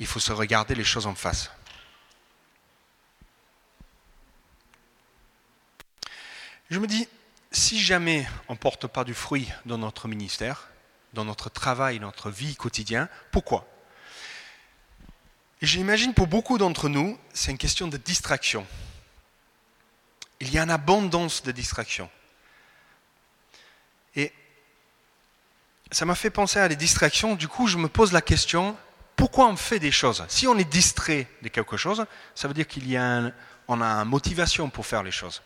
Il faut se regarder les choses en face. Je me dis, si jamais on ne porte pas du fruit dans notre ministère, dans notre travail, notre vie quotidienne, pourquoi? Et j'imagine pour beaucoup d'entre nous, c'est une question de distraction. Il y a une abondance de distractions. Et ça m'a fait penser à des distractions. Du coup, je me pose la question, pourquoi on fait des choses? Si on est distrait de quelque chose, ça veut dire qu'il y a on a une motivation pour faire les choses.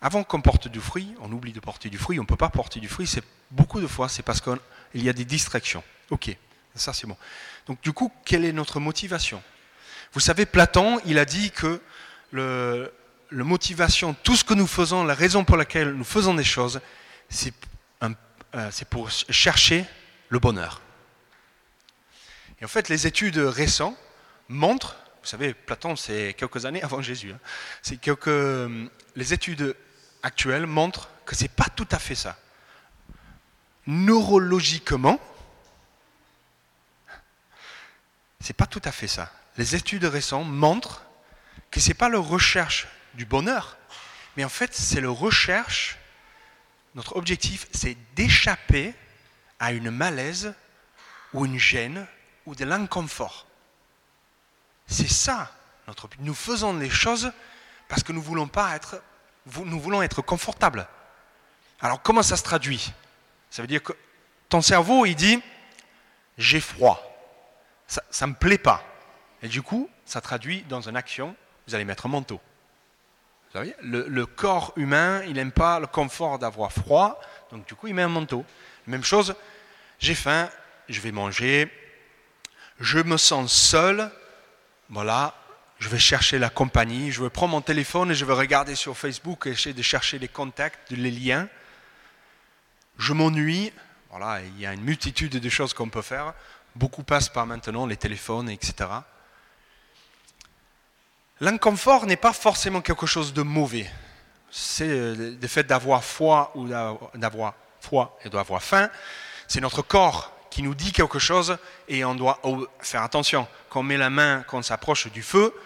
Avant qu'on porte du fruit, on oublie de porter du fruit, on ne peut pas porter du fruit, c'est beaucoup de fois, c'est parce qu'il y a des distractions. Ok, ça c'est bon. Donc du coup, quelle est notre motivation? Vous savez, Platon, il a dit que le, motivation, tout ce que nous faisons, la raison pour laquelle nous faisons des choses, c'est euh, pour chercher le bonheur. Et en fait, les études récentes montrent, vous savez, Platon, c'est quelques années avant Jésus, hein, c'est quelques, les études actuelle montre que ce n'est pas tout à fait ça. Neurologiquement, c'est pas tout à fait ça. Les études récentes montrent que ce n'est pas la recherche du bonheur, mais en fait, c'est la recherche, notre objectif, c'est d'échapper à une malaise ou une gêne ou de l'inconfort. C'est ça notre. Nous faisons les choses parce que nous voulons pas être nous voulons être confortables. Alors comment ça se traduit? Ça veut dire que ton cerveau, il dit, j'ai froid, ça ne me plaît pas. Et du coup, ça traduit dans une action, vous allez mettre un manteau. Vous savez, le, le, corps humain, il n'aime pas le confort d'avoir froid, donc du coup, il met un manteau. Même chose, j'ai faim, je vais manger, je me sens seul, voilà, je vais chercher la compagnie, je vais prendre mon téléphone et je vais regarder sur Facebook et essayer de chercher les contacts, les liens. Je m'ennuie, voilà, il y a une multitude de choses qu'on peut faire. Beaucoup passent par maintenant les téléphones, etc. L'inconfort n'est pas forcément quelque chose de mauvais. C'est euh, le fait d'avoir foi ou d'avoir foi et d'avoir faim. C'est notre corps qui nous dit quelque chose et on doit faire attention. Quand on met la main, quand on s'approche du feu,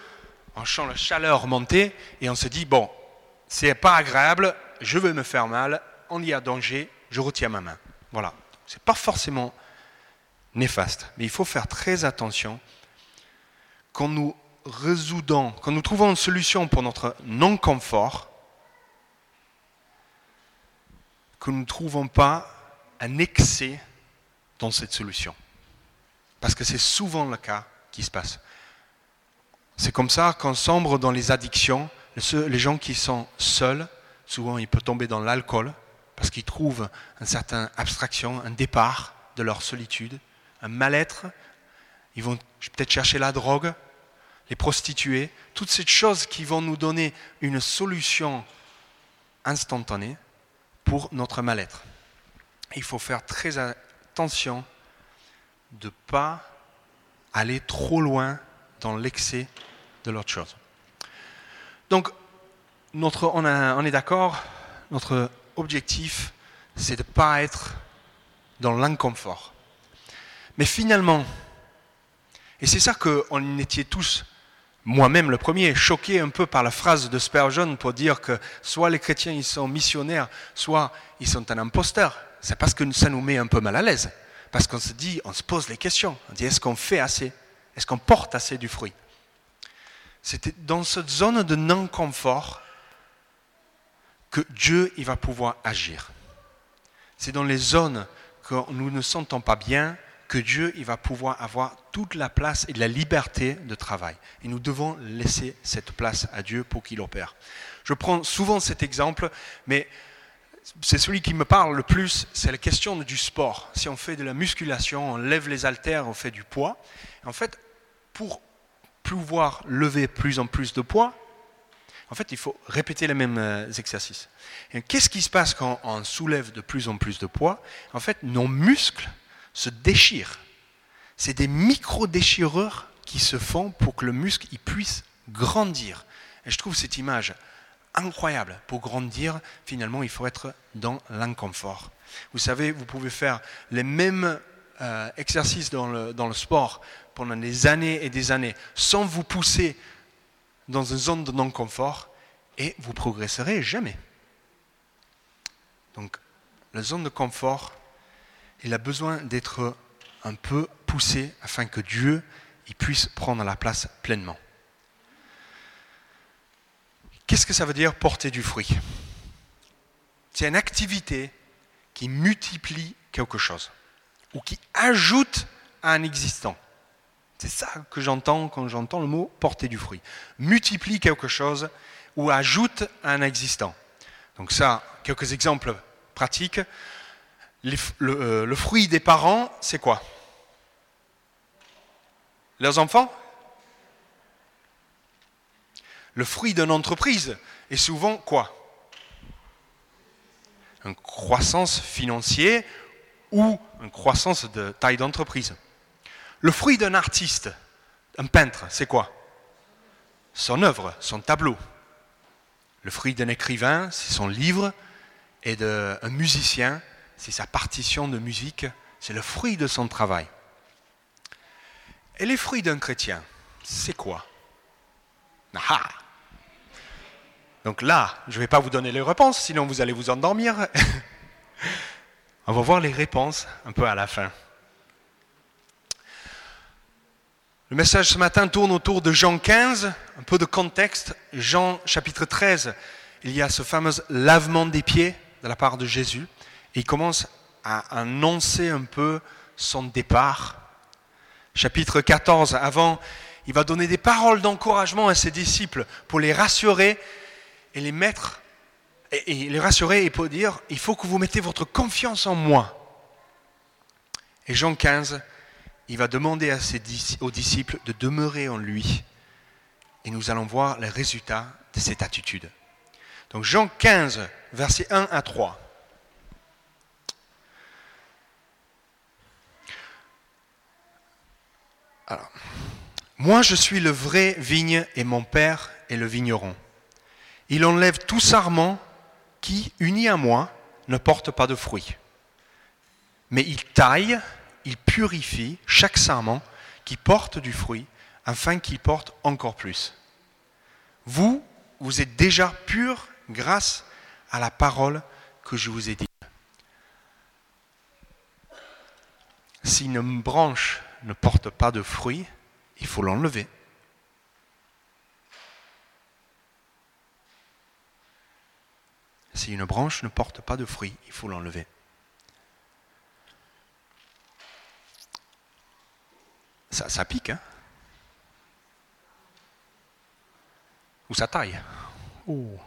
on sent la chaleur monter et on se dit bon, c'est pas agréable, je veux me faire mal, on y a danger, je retiens ma main. Voilà. C'est pas forcément néfaste, mais il faut faire très attention quand nous résoudons, quand nous trouvons une solution pour notre non-confort, que nous ne trouvons pas un excès dans cette solution. Parce que c'est souvent le cas qui se passe. C'est comme ça qu'on sombre dans les addictions. Les gens qui sont seuls, souvent ils peuvent tomber dans l'alcool parce qu'ils trouvent une certaine abstraction, un départ de leur solitude, un mal-être. Ils vont peut-être chercher la drogue, les prostituées, toutes ces choses qui vont nous donner une solution instantanée pour notre mal-être. Il faut faire très attention de ne pas aller trop loin dans l'excès de l'autre chose. Donc, notre, on, est d'accord, notre objectif, c'est de ne pas être dans l'inconfort. Mais finalement, et c'est ça qu'on était tous, moi-même le premier, choqué un peu par la phrase de Spurgeon pour dire que soit les chrétiens ils sont missionnaires, soit ils sont un imposteur. C'est parce que ça nous met un peu mal à l'aise. Parce qu'on se dit, on se pose les questions. On dit, est-ce qu'on fait assez? Est-ce qu'on porte assez du fruit? C'est dans cette zone de non-confort que Dieu il va pouvoir agir. C'est dans les zones que nous ne sentons pas bien que Dieu il va pouvoir avoir toute la place et la liberté de travail. Et nous devons laisser cette place à Dieu pour qu'il opère. Je prends souvent cet exemple, mais c'est celui qui me parle le plus, c'est la question du sport. Si on fait de la musculation, on lève les haltères, on fait du poids. En fait, pour pouvoir lever plus en plus de poids, en fait, il faut répéter les mêmes euh, exercices. Qu'est-ce qui se passe quand on soulève de plus en plus de poids? En fait, nos muscles se déchirent. C'est des micro-déchirures qui se font pour que le muscle puisse grandir. Et je trouve cette image incroyable. Pour grandir, finalement, il faut être dans l'inconfort. Vous savez, vous pouvez faire les mêmes euh, exercice dans le, dans le sport pendant des années et des années sans vous pousser dans une zone de non-confort et vous progresserez jamais. Donc, la zone de confort, il a besoin d'être un peu poussé afin que Dieu il puisse prendre la place pleinement. Qu'est-ce que ça veut dire porter du fruit? C'est une activité qui multiplie quelque chose ou qui ajoute à un existant. C'est ça que j'entends quand j'entends le mot porter du fruit. Multiplie quelque chose ou ajoute à un existant. Donc ça, quelques exemples pratiques. le, euh, le fruit des parents, c'est quoi? Leurs enfants? Le fruit d'une entreprise est souvent quoi? Une croissance financière ou une croissance de taille d'entreprise. Le fruit d'un artiste, un peintre, c'est quoi? Son œuvre, son tableau. Le fruit d'un écrivain, c'est son livre. Et d'un musicien, c'est sa partition de musique. C'est le fruit de son travail. Et les fruits d'un chrétien, c'est quoi? Ah Donc là, je ne vais pas vous donner les réponses, sinon vous allez vous endormir. On va voir les réponses un peu à la fin. Le message ce matin tourne autour de Jean 15, un peu de contexte. Jean chapitre 13, il y a ce fameux lavement des pieds de la part de Jésus. Il commence à annoncer un peu son départ chapitre 14, avant, il va donner des paroles d'encouragement à ses disciples pour les rassurer et les mettre, et, les rassurer et pour dire, il faut que vous mettez votre confiance en moi. Et Jean 15, il va demander aux disciples de demeurer en lui. Et nous allons voir les résultats de cette attitude. Donc Jean 15, versets 1 à 3. Alors, moi je suis le vrai vigne et mon père est le vigneron. Il enlève tout sarment qui, uni à moi, ne porte pas de fruits. Mais il taille, il purifie chaque sarment qui porte du fruit, afin qu'il porte encore plus. Vous, vous êtes déjà purs grâce à la parole que je vous ai dite. Si une branche ne porte pas de fruits, il faut l'enlever. Si une branche ne porte pas de fruits, il faut l'enlever. Ça, ça pique, hein Ou ça taille oh.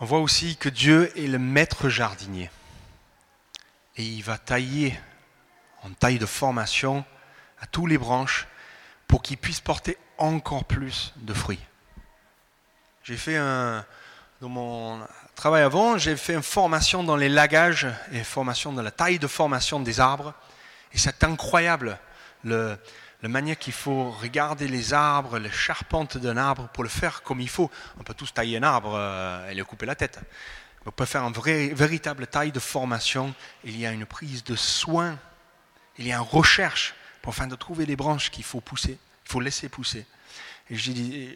On voit aussi que Dieu est le maître jardinier. Et il va tailler en taille de formation à tous les branches pour qu'ils puissent porter encore plus de fruits. J'ai fait un, dans mon travail avant, j'ai fait une formation dans les lagages et formation dans la taille de formation des arbres. Et c'est incroyable le, la manière qu'il faut regarder les arbres, les charpentes d'un arbre pour le faire comme il faut. On peut tous tailler un arbre euh, et lui couper la tête. On peut faire une véritable taille de formation. Il y a une prise de soin, il y a une recherche pour afin de trouver les branches qu'il faut pousser, il faut laisser pousser.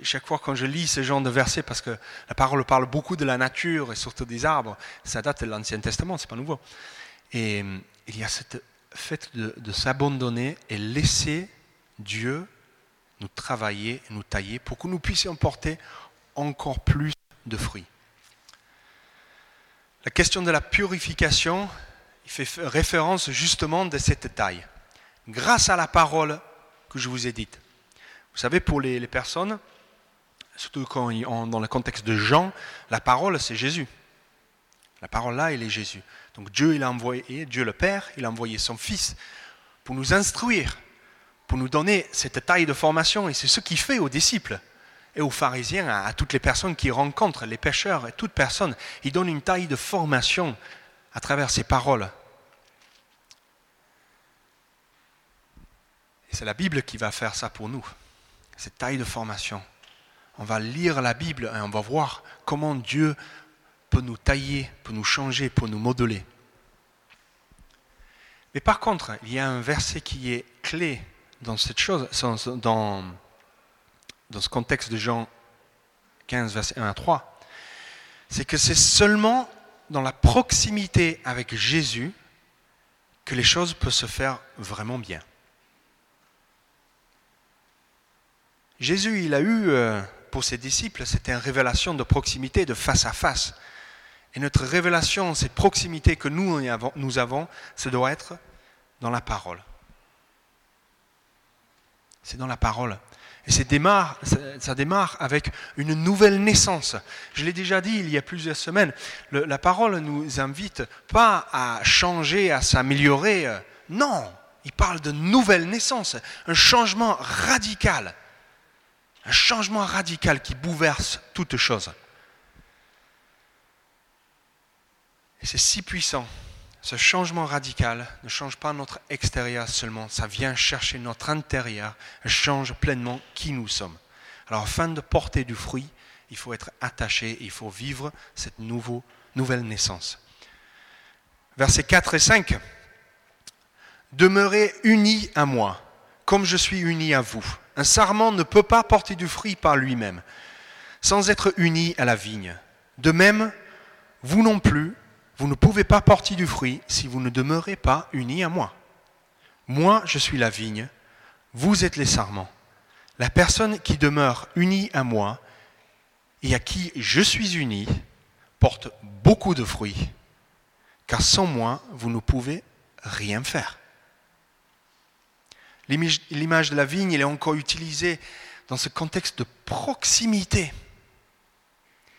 Chaque fois quand je lis ce genre de versets, parce que la parole parle beaucoup de la nature et surtout des arbres, ça date de l'Ancien Testament, c'est pas nouveau. Et euh, il y a cette fait de, de s'abandonner et laisser Dieu nous travailler, nous tailler pour que nous puissions porter encore plus de fruits. La question de la purification il fait référence justement de cette taille. Grâce à la parole que je vous ai dite. Vous savez, pour les, personnes, surtout quand dans le contexte de Jean, la parole c'est Jésus. La parole là, il est Jésus. Donc Dieu, il a envoyé, Dieu le Père, il a envoyé son Fils pour nous instruire, pour nous donner cette taille de formation. Et c'est ce qu'il fait aux disciples et aux pharisiens, à, toutes les personnes qui rencontrent, les pêcheurs et toute personne. Il donne une taille de formation à travers ses paroles. C'est la Bible qui va faire ça pour nous, cette taille de formation. On va lire la Bible et on va voir comment Dieu peut nous tailler, peut nous changer, peut nous modeler. Mais par contre, il y a un verset qui est clé dans cette chose, dans, ce contexte de Jean 15, verset 1 à 3. C'est que c'est seulement dans la proximité avec Jésus que les choses peuvent se faire vraiment bien. Jésus, il a eu euh, pour ses disciples, c'était une révélation de proximité, de face à face. Et notre révélation, cette proximité que nous, avons, ça doit être dans la parole. C'est dans la parole. Et ça démarre, ça démarre avec une nouvelle naissance. Je l'ai déjà dit il y a plusieurs semaines, la parole nous invite pas à changer, à s'améliorer. Non, il parle de nouvelle naissance, un changement radical. Un changement radical qui bouleverse toute chose. C'est si puissant. Ce changement radical ne change pas notre extérieur seulement, ça vient chercher notre intérieur, change pleinement qui nous sommes. Alors afin de porter du fruit, il faut être attaché, il faut vivre cette nouveau, nouvelle naissance. Versets 4 et 5. Demeurez unis à moi, comme je suis uni à vous. Un sarment ne peut pas porter du fruit par lui-même, sans être uni à la vigne. De même, vous non plus, vous ne pouvez pas porter du fruit si vous ne demeurez pas unis à moi. Moi, je suis la vigne, vous êtes les sarments. La personne qui demeure unie à moi et à qui je suis uni porte beaucoup de fruits, car sans moi, vous ne pouvez rien faire. L'image de la vigne, est encore utilisée dans ce contexte de proximité.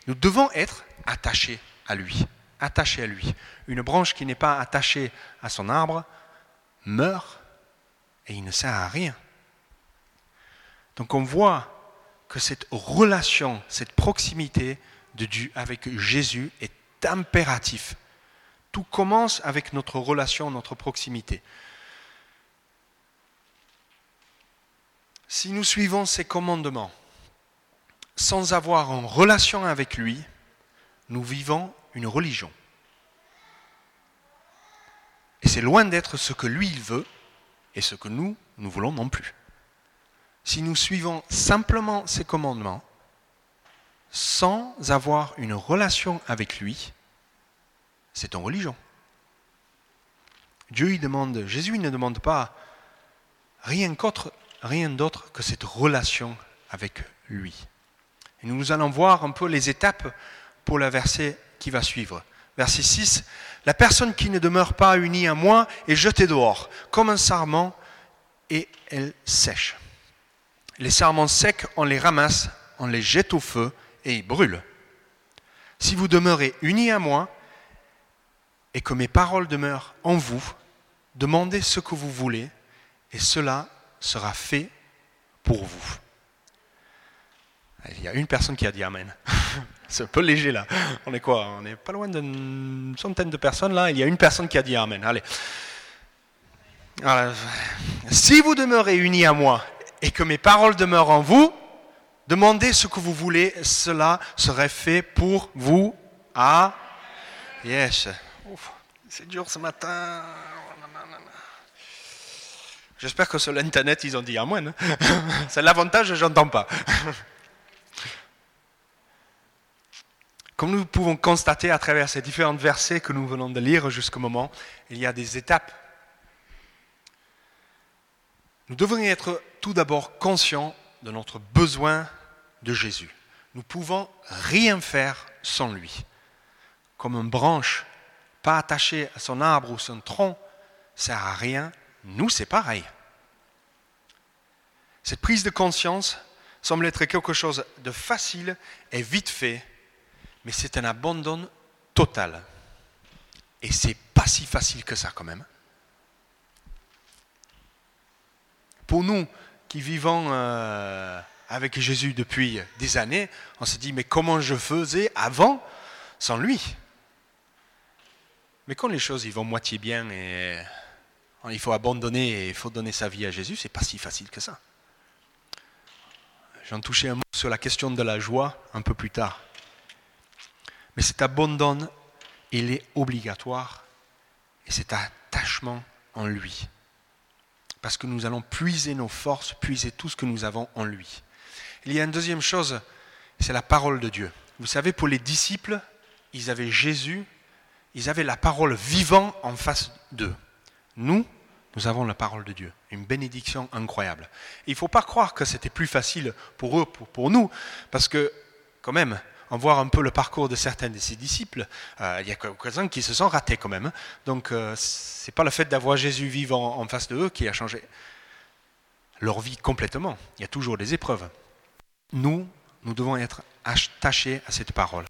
Nous devons être attachés à lui, attachés à lui. Une branche qui n'est pas attachée à son arbre meurt et il ne sert à rien. Donc on voit que cette relation, cette proximité de Dieu avec Jésus est impératif. Tout commence avec notre relation, notre proximité. Si nous suivons ses commandements sans avoir une relation avec lui, nous vivons une religion. Et c'est loin d'être ce que lui veut et ce que nous, nous voulons non plus. Si nous suivons simplement ses commandements, sans avoir une relation avec lui, c'est en religion. Dieu il demande, Jésus ne demande pas rien qu'autre rien d'autre que cette relation avec lui. Et nous allons voir un peu les étapes pour le verset qui va suivre. Verset 6, La personne qui ne demeure pas unie à moi est jetée dehors, comme un sarment, et elle sèche. Les sarments secs, on les ramasse, on les jette au feu, et ils brûlent. Si vous demeurez unis à moi, et que mes paroles demeurent en vous, demandez ce que vous voulez, et cela sera fait pour vous. Il y a une personne qui a dit Amen. C'est un peu léger là. On est quoi? On n'est pas loin d'une centaine de personnes là. Il y a une personne qui a dit Amen. Allez. si vous demeurez unis à moi et que mes paroles demeurent en vous, demandez ce que vous voulez, cela serait fait pour vous. Ah, yes. C'est dur ce matin. J'espère que sur l'Internet, ils ont dit Amen. C'est l'avantage, je n'entends pas. Comme nous pouvons constater à travers ces différents versets que nous venons de lire jusqu'au moment, il y a des étapes. Nous devons être tout d'abord conscients de notre besoin de Jésus. Nous pouvons rien faire sans lui. Comme une branche pas attachée à son arbre ou son tronc sert à rien nous, c'est pareil. Cette prise de conscience semble être quelque chose de facile et vite fait, mais c'est un abandon total. Et c'est pas si facile que ça quand même. Pour nous qui vivons euh, avec Jésus depuis des années, on se dit mais comment je faisais avant sans lui? Mais quand les choses vont moitié bien et il faut abandonner et il faut donner sa vie à Jésus, c'est pas si facile que ça. J'en touchais un mot sur la question de la joie un peu plus tard. Mais cet abandon, il est obligatoire et cet attachement en lui. Parce que nous allons puiser nos forces, puiser tout ce que nous avons en lui. Il y a une deuxième chose, c'est la parole de Dieu. Vous savez, pour les disciples, ils avaient Jésus, ils avaient la parole vivant en face d'eux. Nous, nous avons la parole de Dieu, une bénédiction incroyable. il ne faut pas croire que c'était plus facile pour eux, pour, nous, parce que quand même, en voir un peu le parcours de certains de ses disciples, euh, il y a quelques-uns qui se sont ratés quand même. Hein. Donc euh, ce n'est pas le fait d'avoir Jésus vivant en face de eux qui a changé leur vie complètement. Il y a toujours des épreuves. Nous, nous devons être attachés à cette parole.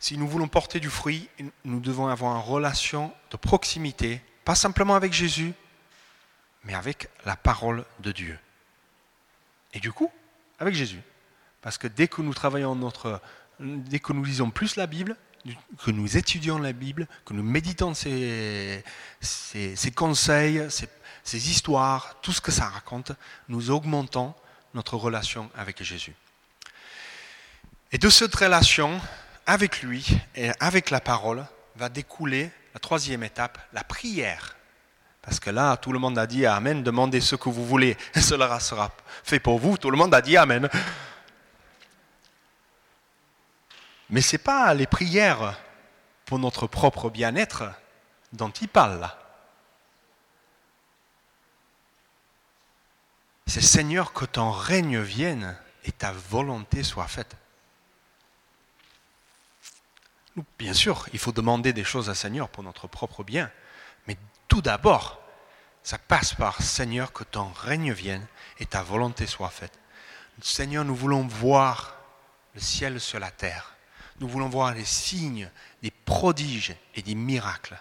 Si nous voulons porter du fruit, nous devons avoir une relation de proximité, pas simplement avec Jésus, mais avec la parole de Dieu. Et du coup, avec Jésus. Parce que dès que nous travaillons notre, dès que nous lisons plus la Bible, que nous étudions la Bible, que nous méditons ses, conseils, ses, histoires, tout ce que ça raconte, nous augmentons notre relation avec Jésus. Et de cette relation avec lui et avec la parole va découler la troisième étape, la prière. Parce que là, tout le monde a dit Amen, demandez ce que vous voulez, et cela sera fait pour vous. Tout le monde a dit Amen. Mais ce n'est pas les prières pour notre propre bien-être dont il parle. C'est Seigneur que ton règne vienne et ta volonté soit faite. Bien sûr, il faut demander des choses à Seigneur pour notre propre bien, mais tout d'abord, ça passe par Seigneur que ton règne vienne et ta volonté soit faite. Seigneur, nous voulons voir le ciel sur la terre. Nous voulons voir les signes, des prodiges et des miracles.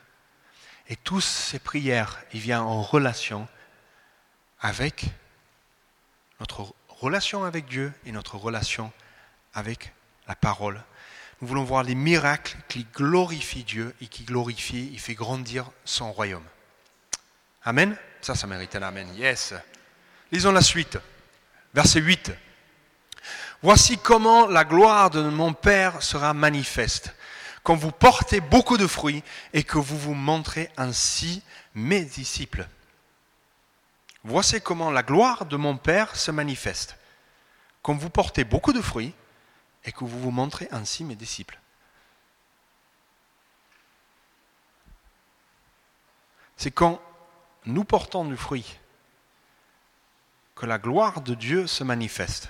Et toutes ces prières, ils viennent en relation avec notre relation avec Dieu et notre relation avec la parole. Nous voulons voir les miracles qui glorifient Dieu et qui glorifient, il fait grandir son royaume. Amen Ça, ça mérite un Amen. Yes. Lisons la suite. Verset 8. Voici comment la gloire de mon Père sera manifeste, quand vous portez beaucoup de fruits et que vous vous montrez ainsi mes disciples. Voici comment la gloire de mon Père se manifeste, quand vous portez beaucoup de fruits et que vous vous montrez ainsi mes disciples. C'est quand nous portons du fruit que la gloire de Dieu se manifeste.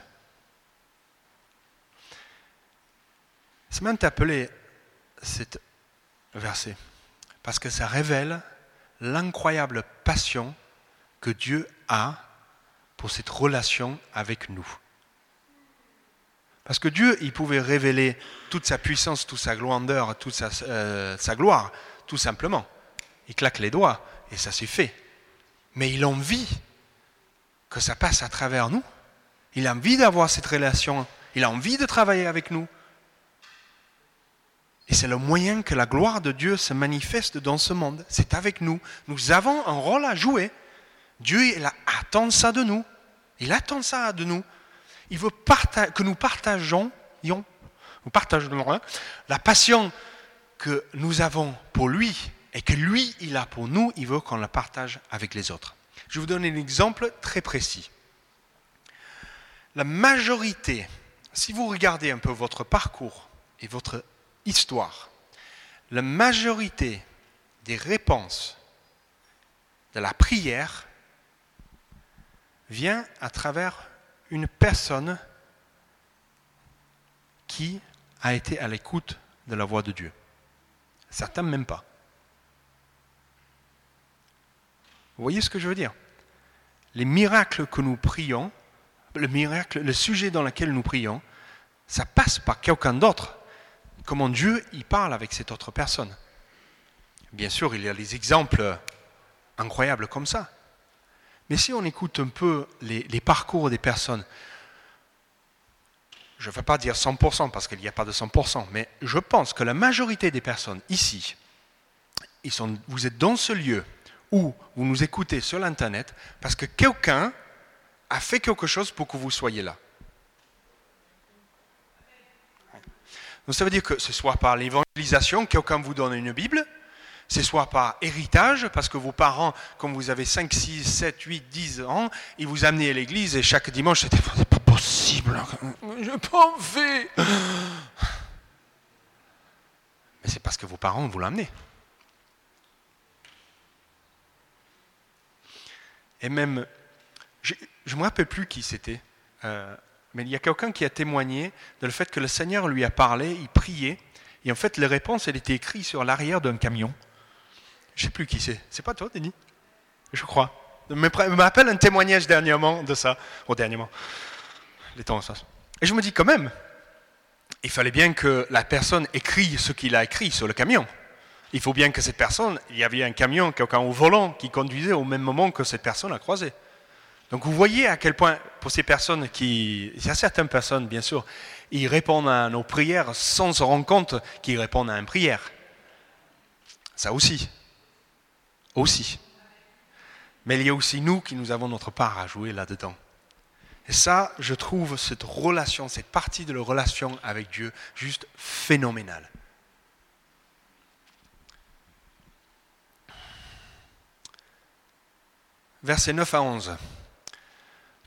C'est même appelé cet verset parce que ça révèle l'incroyable passion que Dieu a pour cette relation avec nous. Parce que Dieu, il pouvait révéler toute sa puissance, toute sa grandeur, toute sa, euh, sa gloire, tout simplement. Il claque les doigts et ça s'est fait. Mais il a envie que ça passe à travers nous. Il a envie d'avoir cette relation. Il a envie de travailler avec nous. Et c'est le moyen que la gloire de Dieu se manifeste dans ce monde. C'est avec nous. Nous avons un rôle à jouer. Dieu il attend ça de nous. Il attend ça de nous. Il veut que nous partageons, nous partageons hein, la passion que nous avons pour lui et que lui, il a pour nous. Il veut qu'on la partage avec les autres. Je vais vous donner un exemple très précis. La majorité, si vous regardez un peu votre parcours et votre histoire, la majorité des réponses de la prière vient à travers une personne qui a été à l'écoute de la voix de Dieu. Certains même pas. Vous voyez ce que je veux dire? Les miracles que nous prions, le miracle, le sujet dans lequel nous prions, ça passe par quelqu'un d'autre comment Dieu y parle avec cette autre personne? Bien sûr, il y a des exemples incroyables comme ça. Mais si on écoute un peu les, parcours des personnes, je ne vais pas dire 100% parce qu'il n'y a pas de 100%, mais je pense que la majorité des personnes ici, vous êtes dans ce lieu où vous nous écoutez sur l'Internet parce que quelqu'un a fait quelque chose pour que vous soyez là. Donc ça veut dire que ce soit par l'évangélisation, quelqu'un vous donne une Bible, c'est soit par héritage, parce que vos parents, comme vous avez 5, 6, 7, 8, 10 ans, ils vous amenaient à l'église et chaque dimanche, c'était pas possible. Je pas envie. Mais c'est parce que vos parents vous l'amenaient. Et même, je ne me rappelle plus qui c'était, euh, mais il y a quelqu'un qui a témoigné de le fait que le Seigneur lui a parlé, il priait, et en fait, les réponses, elles étaient écrites sur l'arrière d'un camion. Je ne sais plus qui c'est. C'est pas toi, Denis? Je crois. Je me rappelle un témoignage dernièrement de ça. Au dernièrement. Les temps. Et je me dis quand même, il fallait bien que la personne écrit ce qu'il a écrit sur le camion. Il faut bien que cette personne, il y avait un camion, quelqu'un au volant qui conduisait au même moment que cette personne a croisé. Donc vous voyez à quel point, pour ces personnes qui... Il y a certaines personnes, bien sûr, ils répondent à nos prières sans se rendre compte qu'ils répondent à une prière. Ça aussi. Aussi. Mais il y a aussi nous qui nous avons notre part à jouer là-dedans. Et ça, je trouve cette relation, cette partie de la relation avec Dieu juste phénoménale. Versets 9 à 11.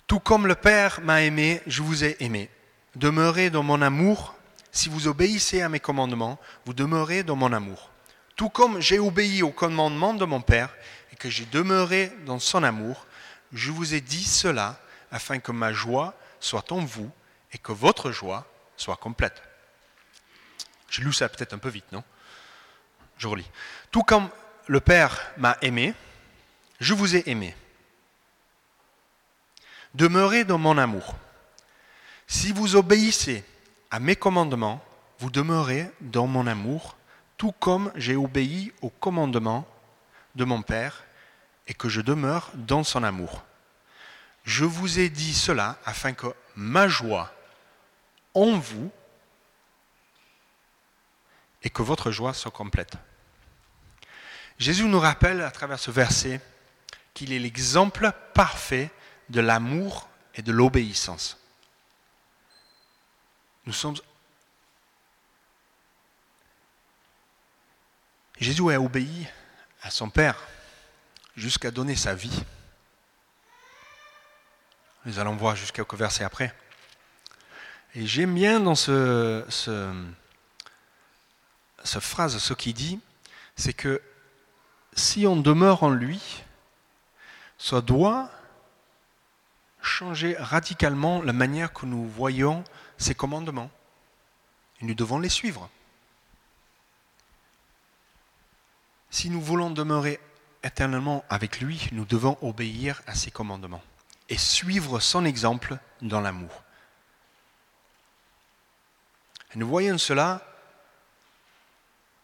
Tout comme le Père m'a aimé, je vous ai aimé. Demeurez dans mon amour. Si vous obéissez à mes commandements, vous demeurez dans mon amour. Tout comme j'ai obéi aux commandements de mon Père et que j'ai demeuré dans son amour, je vous ai dit cela afin que ma joie soit en vous et que votre joie soit complète. J'ai lu ça peut-être un peu vite, non? Je relis. Tout comme le Père m'a aimé, je vous ai aimé. Demeurez dans mon amour. Si vous obéissez à mes commandements, vous demeurez dans mon amour, tout comme j'ai obéi aux commandements de mon Père et que je demeure dans son amour. Je vous ai dit cela afin que ma joie en vous et que votre joie soit complète. Jésus nous rappelle à travers ce verset qu'il est l'exemple parfait de l'amour et de l'obéissance. Nous sommes... Jésus a obéi à son Père jusqu'à donner sa vie. Nous allons voir jusqu'à quelques versets après. Et j'aime bien dans ce, ce, cette phrase, ce qu'il dit, c'est que si on demeure en lui, ça doit changer radicalement la manière que nous voyons ses commandements. Et nous devons les suivre. Si nous voulons demeurer éternellement avec lui, nous devons obéir à ses commandements et suivre son exemple dans l'amour. Nous voyons cela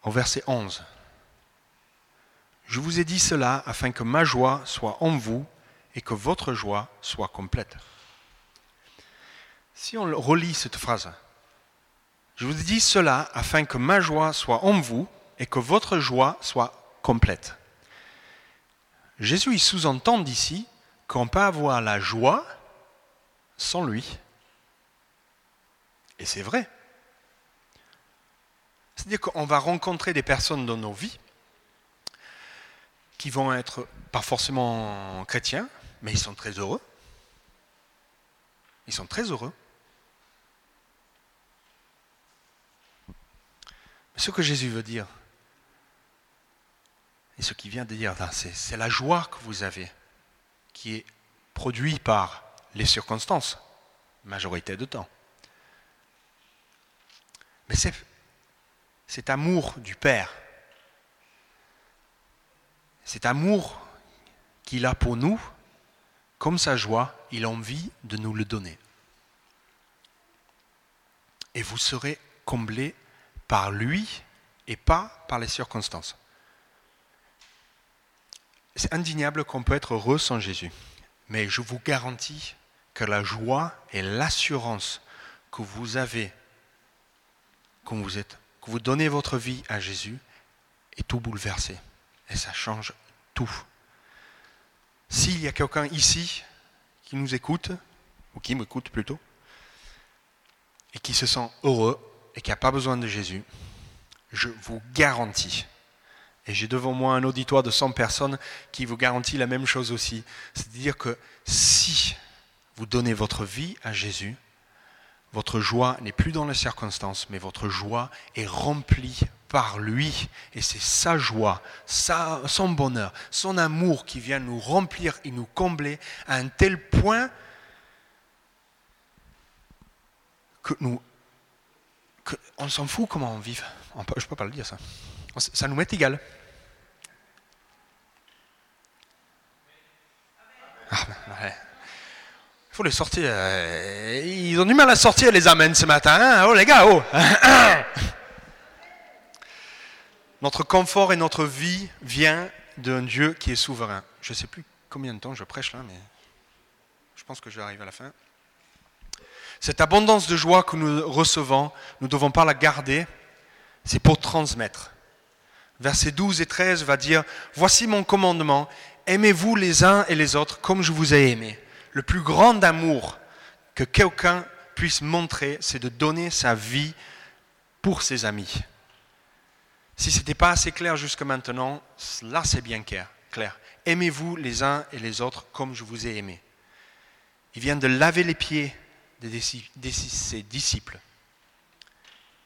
au verset 11. Je vous ai dit cela afin que ma joie soit en vous et que votre joie soit complète. Si on relit cette phrase, je vous ai dit cela afin que ma joie soit en vous et que votre joie soit complète. Jésus sous-entend ici qu'on peut avoir la joie sans lui. Et c'est vrai. C'est-à-dire qu'on va rencontrer des personnes dans nos vies qui vont être pas forcément chrétiens, mais ils sont très heureux. Ils sont très heureux. Ce que Jésus veut dire, et ce qu'il vient de dire c'est la joie que vous avez qui est produit par les circonstances, majorité de temps. Mais c'est cet amour du Père, cet amour qu'il a pour nous, comme sa joie, il a envie de nous le donner. Et vous serez comblés par lui et pas par les circonstances. C'est indéniable qu'on peut être heureux sans Jésus. Mais je vous garantis que la joie et l'assurance que vous avez quand vous êtes, que vous donnez votre vie à Jésus, est tout bouleversé. Et ça change tout. S'il y a quelqu'un ici qui nous écoute, ou qui m'écoute plutôt, et qui se sent heureux et qui n'a pas besoin de Jésus, je vous garantis, et j'ai devant moi un auditoire de 100 personnes qui vous garantit la même chose aussi, c'est-à-dire que si vous donnez votre vie à Jésus, votre joie n'est plus dans les circonstances, mais votre joie est remplie par lui. Et c'est sa joie, son bonheur, son amour qui vient nous remplir et nous combler à un tel point que nous... on s'en fout comment on vit. je ne peux pas le dire ça. Ça nous met égal. Ah, ben, il faut les sortir. Euh, ils ont du mal à sortir les amens ce matin. Hein. oh les gars, oh Notre confort et notre vie vient d'un Dieu qui est souverain. Je ne sais plus combien de temps je prêche là, mais je pense que j'arrive à la fin. Cette abondance de joie que nous recevons, nous ne devons pas la garder, c'est pour transmettre. Versets 12 et 13 va dire, Voici mon commandement, aimez-vous les uns et les autres comme je vous ai aimé. Le plus grand amour que quelqu'un puisse montrer, c'est de donner sa vie pour ses amis. Si ce n'était pas assez clair jusque maintenant, là c'est bien clair. Aimez-vous les uns et les autres comme je vous ai aimé. Il vient de laver les pieds de ses disciples.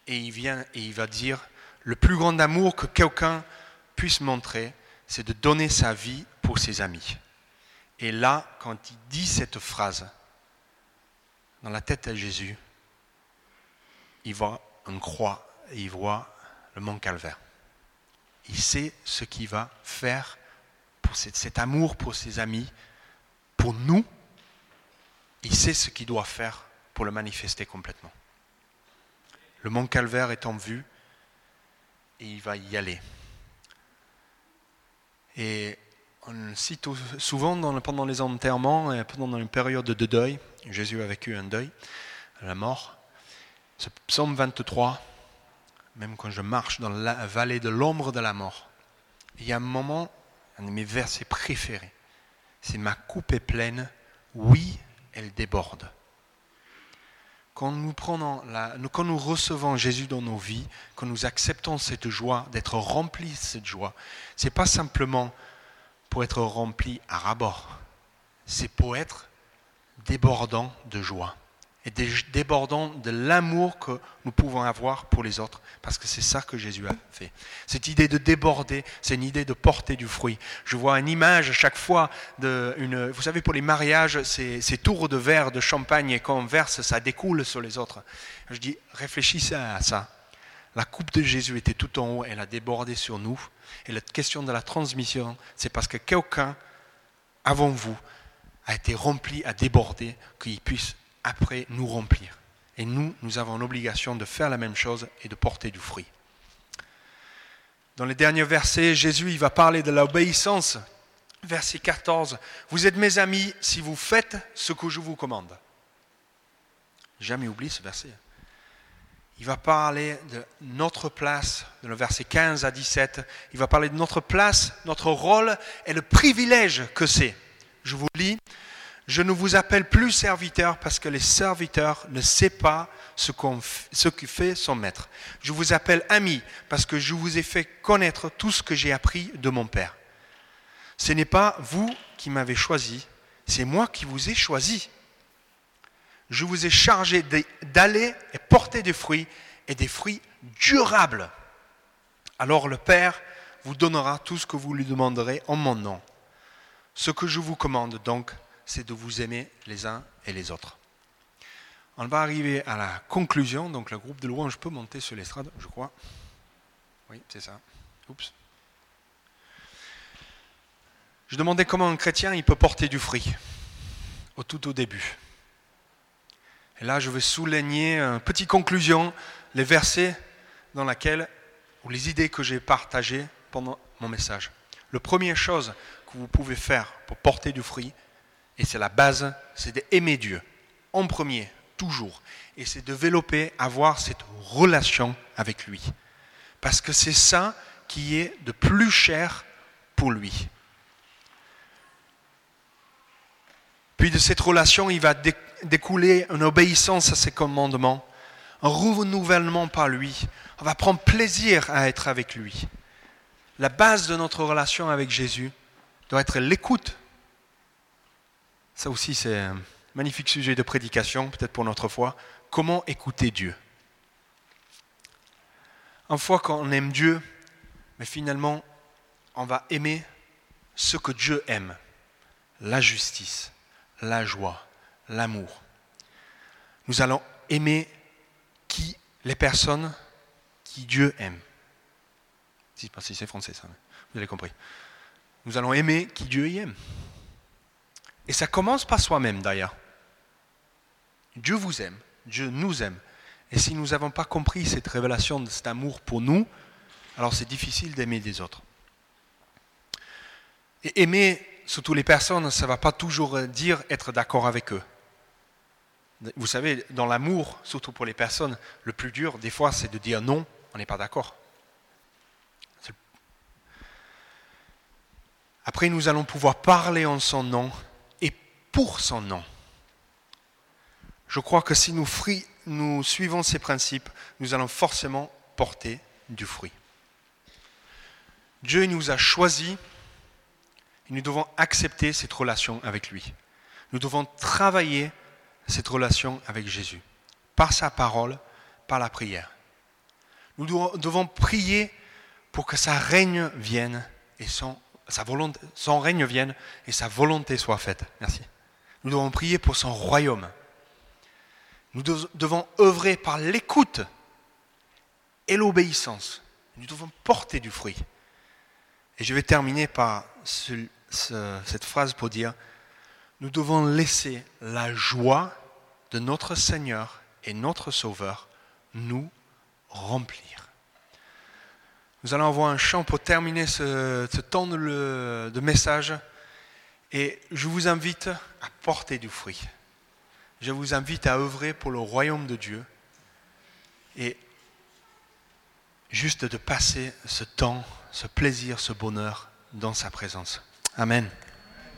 Et il vient et il va dire, le plus grand amour que quelqu'un puisse montrer, c'est de donner sa vie pour ses amis. Et là, quand il dit cette phrase, dans la tête de Jésus, il voit une croix et il voit le mont Calvaire. Il sait ce qu'il va faire pour cet, amour pour ses amis, pour nous. Il sait ce qu'il doit faire pour le manifester complètement. Le mont Calvaire est en vue et il va y aller. Et on cite souvent pendant les enterrements et pendant une période de deuil, Jésus a vécu un deuil, la mort. Ce psaume 23, même quand je marche dans la vallée de l'ombre de la mort. Il y a un moment, un de mes versets préférés, c'est ma coupe est pleine, oui, elle déborde. Quand nous, prenons la, quand nous recevons Jésus dans nos vies, quand nous acceptons cette joie, d'être remplis de cette joie, ce n'est pas simplement pour être rempli à rabord, c'est pour être débordant de joie et débordant de l'amour que nous pouvons avoir pour les autres, parce que c'est ça que Jésus a fait. Cette idée de déborder, c'est une idée de porter du fruit. Je vois une image chaque fois, de une, vous savez, pour les mariages, ces, ces tours de verre de champagne, et quand on verse, ça découle sur les autres. Je dis, réfléchissez à ça. La coupe de Jésus était tout en haut, elle a débordé sur nous. Et la question de la transmission, c'est parce que quelqu'un, avant vous, a été rempli, a débordé, qu'il puisse après nous remplir. Et nous, nous avons l'obligation de faire la même chose et de porter du fruit. Dans les derniers versets, Jésus il va parler de l'obéissance. Verset 14, Vous êtes mes amis si vous faites ce que je vous commande. Jamais oublié ce verset. Il va parler de notre place, dans le verset 15 à 17. Il va parler de notre place, notre rôle et le privilège que c'est. Je vous lis. Je ne vous appelle plus serviteur parce que les serviteurs ne savent pas ce, ce que fait son maître. Je vous appelle ami parce que je vous ai fait connaître tout ce que j'ai appris de mon Père. Ce n'est pas vous qui m'avez choisi, c'est moi qui vous ai choisi. Je vous ai chargé d'aller et porter des fruits et des fruits durables. Alors le Père vous donnera tout ce que vous lui demanderez en mon nom. Ce que je vous commande donc, c'est de vous aimer les uns et les autres. On va arriver à la conclusion. Donc le groupe de louanges peut monter sur l'estrade, je crois. Oui, c'est ça. Oups. Je demandais comment un chrétien il peut porter du fruit au tout au début. Et là, je vais souligner une petite conclusion, les versets dans lesquels, ou les idées que j'ai partagées pendant mon message. La première chose que vous pouvez faire pour porter du fruit, et c'est la base, c'est d'aimer Dieu en premier, toujours. Et c'est développer, avoir cette relation avec lui. Parce que c'est ça qui est de plus cher pour lui. Puis de cette relation, il va découler une obéissance à ses commandements, un renouvellement par lui. On va prendre plaisir à être avec lui. La base de notre relation avec Jésus doit être l'écoute. Ça aussi, c'est un magnifique sujet de prédication, peut-être pour notre foi. Comment écouter Dieu? Une fois qu'on aime Dieu, mais finalement, on va aimer ce que Dieu aime. La justice, la joie, l'amour. Nous allons aimer qui les personnes qui Dieu aime. Si, pas si c'est français ça, vous avez compris. Nous allons aimer qui Dieu y aime. Et ça commence par soi-même d'ailleurs. Dieu vous aime, Dieu nous aime. Et si nous n'avons pas compris cette révélation de cet amour pour nous, alors c'est difficile d'aimer des autres. Et aimer surtout les personnes, ça ne va pas toujours dire être d'accord avec eux. Vous savez, dans l'amour, surtout pour les personnes, le plus dur, des fois, c'est de dire non, on n'est pas d'accord. Après, nous allons pouvoir parler en son nom et pour son nom. Je crois que si nous, suivons ces principes, nous allons forcément porter du fruit. Dieu nous a choisis et nous devons accepter cette relation avec lui. Nous devons travailler cette relation avec Jésus, par sa parole, par la prière. Nous devons prier pour que sa règne vienne et son, sa volonté, son règne vienne et sa volonté soit faite. Merci. Nous devons prier pour son royaume. Nous devons œuvrer par l'écoute et l'obéissance. Nous devons porter du fruit. Et je vais terminer par cette phrase pour dire, nous devons laisser la joie de notre Seigneur et notre Sauveur nous remplir. Nous allons avoir un chant pour terminer ce, temps de, de message et je vous invite à porter du fruit. Je vous invite à œuvrer pour le royaume de Dieu et juste de passer ce temps, ce plaisir, ce bonheur dans sa présence. Amen.